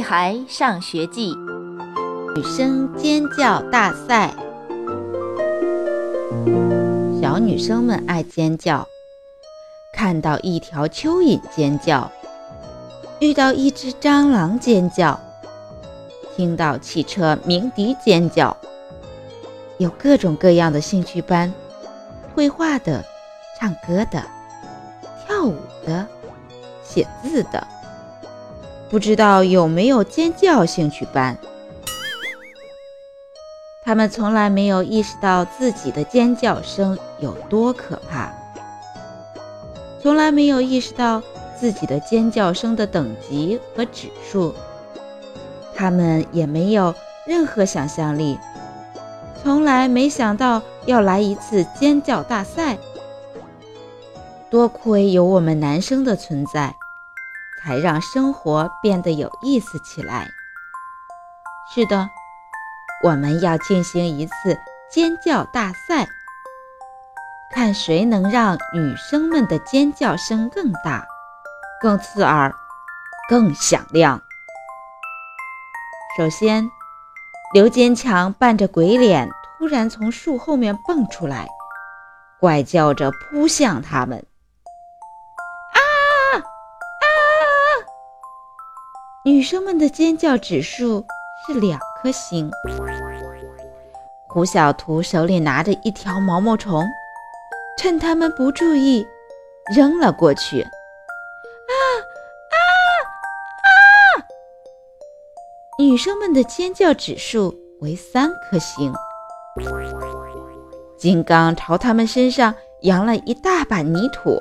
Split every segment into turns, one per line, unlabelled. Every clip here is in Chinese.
女孩上学记》
女生尖叫大赛。小女生们爱尖叫，看到一条蚯蚓尖叫，遇到一只蟑螂尖叫，听到汽车鸣笛尖叫，有各种各样的兴趣班：绘画的、唱歌的、跳舞的、写字的。不知道有没有尖叫兴趣班？他们从来没有意识到自己的尖叫声有多可怕，从来没有意识到自己的尖叫声的等级和指数。他们也没有任何想象力，从来没想到要来一次尖叫大赛。多亏有我们男生的存在。才让生活变得有意思起来。是的，我们要进行一次尖叫大赛，看谁能让女生们的尖叫声更大、更刺耳、更响亮。首先，刘坚强扮着鬼脸，突然从树后面蹦出来，怪叫着扑向他们。女生们的尖叫指数是两颗星。胡小图手里拿着一条毛毛虫，趁他们不注意，扔了过去。啊啊啊！女生们的尖叫指数为三颗星。金刚朝他们身上扬了一大把泥土。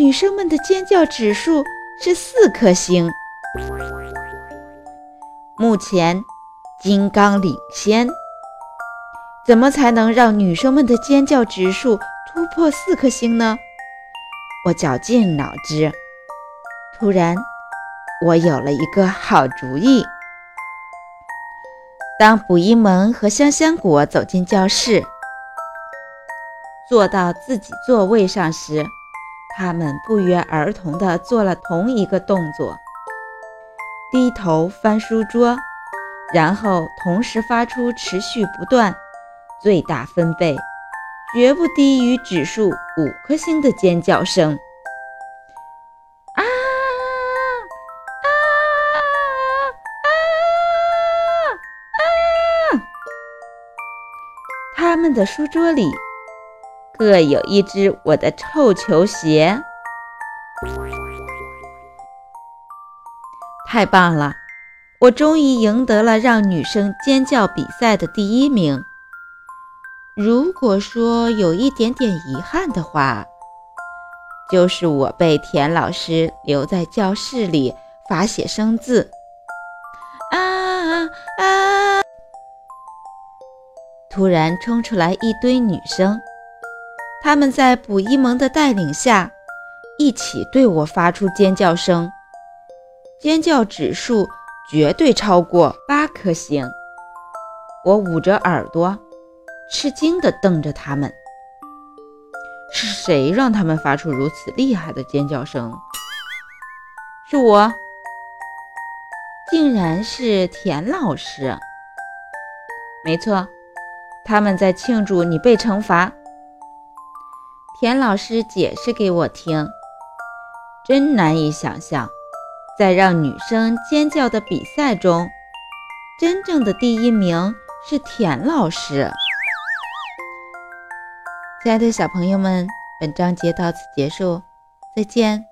女生们的尖叫指数是四颗星。目前，金刚领先。怎么才能让女生们的尖叫指数突破四颗星呢？我绞尽脑汁。突然，我有了一个好主意。当卜一萌和香香果走进教室，坐到自己座位上时，他们不约而同地做了同一个动作，低头翻书桌，然后同时发出持续不断、最大分贝、绝不低于指数五颗星的尖叫声。啊啊啊啊！他们的书桌里。各有一只我的臭球鞋，太棒了！我终于赢得了让女生尖叫比赛的第一名。如果说有一点点遗憾的话，就是我被田老师留在教室里罚写生字。啊啊！突然冲出来一堆女生。他们在卜一萌的带领下，一起对我发出尖叫声，尖叫指数绝对超过八颗星。我捂着耳朵，吃惊地瞪着他们。是谁让他们发出如此厉害的尖叫声？是我，竟然是田老师。没错，他们在庆祝你被惩罚。田老师解释给我听，真难以想象，在让女生尖叫的比赛中，真正的第一名是田老师。亲爱的小朋友们，本章节到此结束，再见。